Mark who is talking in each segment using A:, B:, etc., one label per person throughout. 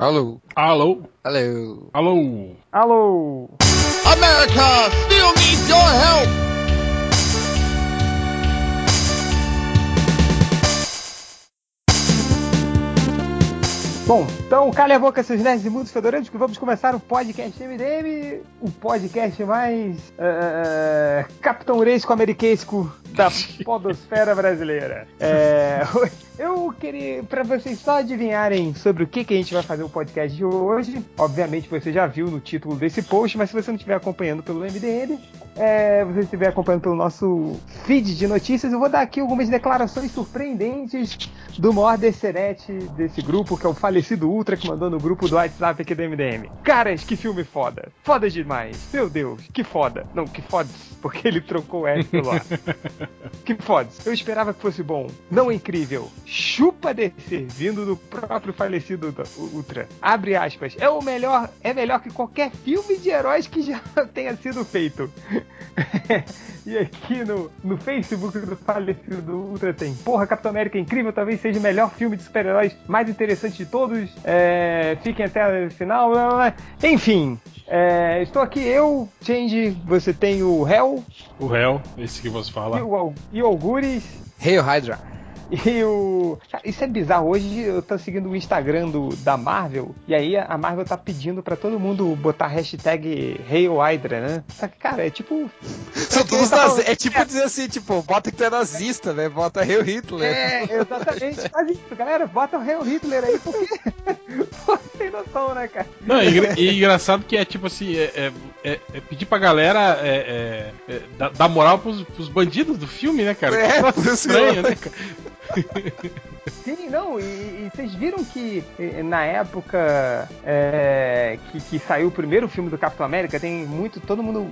A: Alô.
B: Alô.
A: Alô.
B: Alô.
C: Alô.
A: America still needs
C: Bom, então calha a boca, seus nerds imundos fedorentos, que vamos começar o podcast MDM, o podcast mais uh, Capitão Uresco Ameriquesco da podosfera brasileira. É, eu queria, para vocês só adivinharem sobre o que, que a gente vai fazer o podcast de hoje, obviamente você já viu no título desse post, mas se você não estiver acompanhando pelo MDM, é, você estiver acompanhando pelo nosso feed de notícias, eu vou dar aqui algumas declarações surpreendentes do maior decerete desse grupo, que é o falecido Ultra, que mandou no grupo do WhatsApp aqui do MDM. Caras, que filme foda! Foda demais! Meu Deus, que foda! Não, que foda, porque ele trocou o S pelo A. que foda! Eu esperava que fosse bom, não incrível. Chupa descer, vindo do próprio falecido Ultra. Abre aspas. É o melhor, é melhor que qualquer filme de heróis que já tenha sido feito. e aqui no, no Facebook do falecido Ultra tem. Porra, Capitão América é incrível, talvez seja o melhor filme de super-heróis mais interessante de todos. É, fiquem até o final. Blá, blá. Enfim, é, estou aqui eu, Change, você tem o Hell.
B: O Hell, esse que você fala.
C: E o, e o Algures.
A: Hail Hydra.
C: E o. Cara, isso é bizarro. Hoje eu tô seguindo o Instagram do, da Marvel, e aí a Marvel tá pedindo pra todo mundo botar hashtag Hail Hydra, né? Só que, cara, é tipo.
A: São todos tá. É tipo dizer assim, tipo, bota que tu é nazista, né? Bota Hail Hitler.
C: É, exatamente. Faz isso, galera. Bota o Hail Hitler aí, porque. Pô, sem noção, né, cara?
B: Não, e, e engraçado que é tipo assim, é, é, é pedir pra galera é, é, dar, dar moral pros, pros bandidos do filme, né, cara?
A: É,
B: que estranho, né, cara?
C: Sim, não, e, e, vocês viram que na época é, que, que, saiu o primeiro filme do Capitão América, tem muito. Todo mundo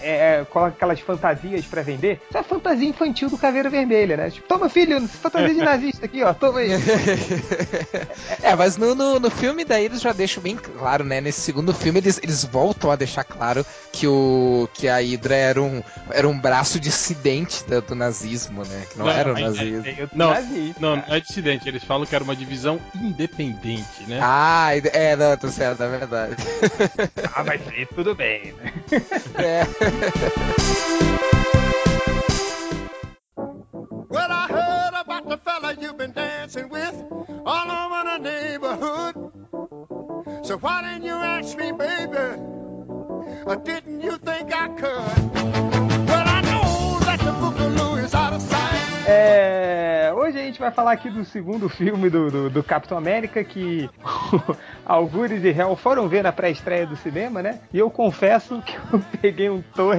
C: é, é, coloca aquelas fantasias para vender. Isso é a fantasia infantil do Caveira Vermelha, né? Tipo, toma filho, fantasia de nazista aqui, ó, toma aí.
A: é, mas no, no, no, filme daí eles já deixam bem claro, né? Nesse segundo filme eles, eles voltam a deixar claro que, o, que a Hydra era um, era um braço dissidente do, do nazismo, né? Que não, não era o nazismo.
B: Não, não, não é dissidente, eles falam que era uma divisão independente, né?
A: Ah, é, não, tô certo, é verdade.
C: ah, mas aí tudo bem, né?
A: É.
D: Well, I heard about the fella you've been dancing with all over the neighborhood. So why didn't you ask me, baby? Or didn't you think I could? Well, I know that the boogaloo is out of sight.
C: É, hoje a gente vai falar aqui do segundo filme do, do, do Capitão América que Algures e Hell foram ver na pré-estreia do cinema, né? E eu confesso que eu peguei um torre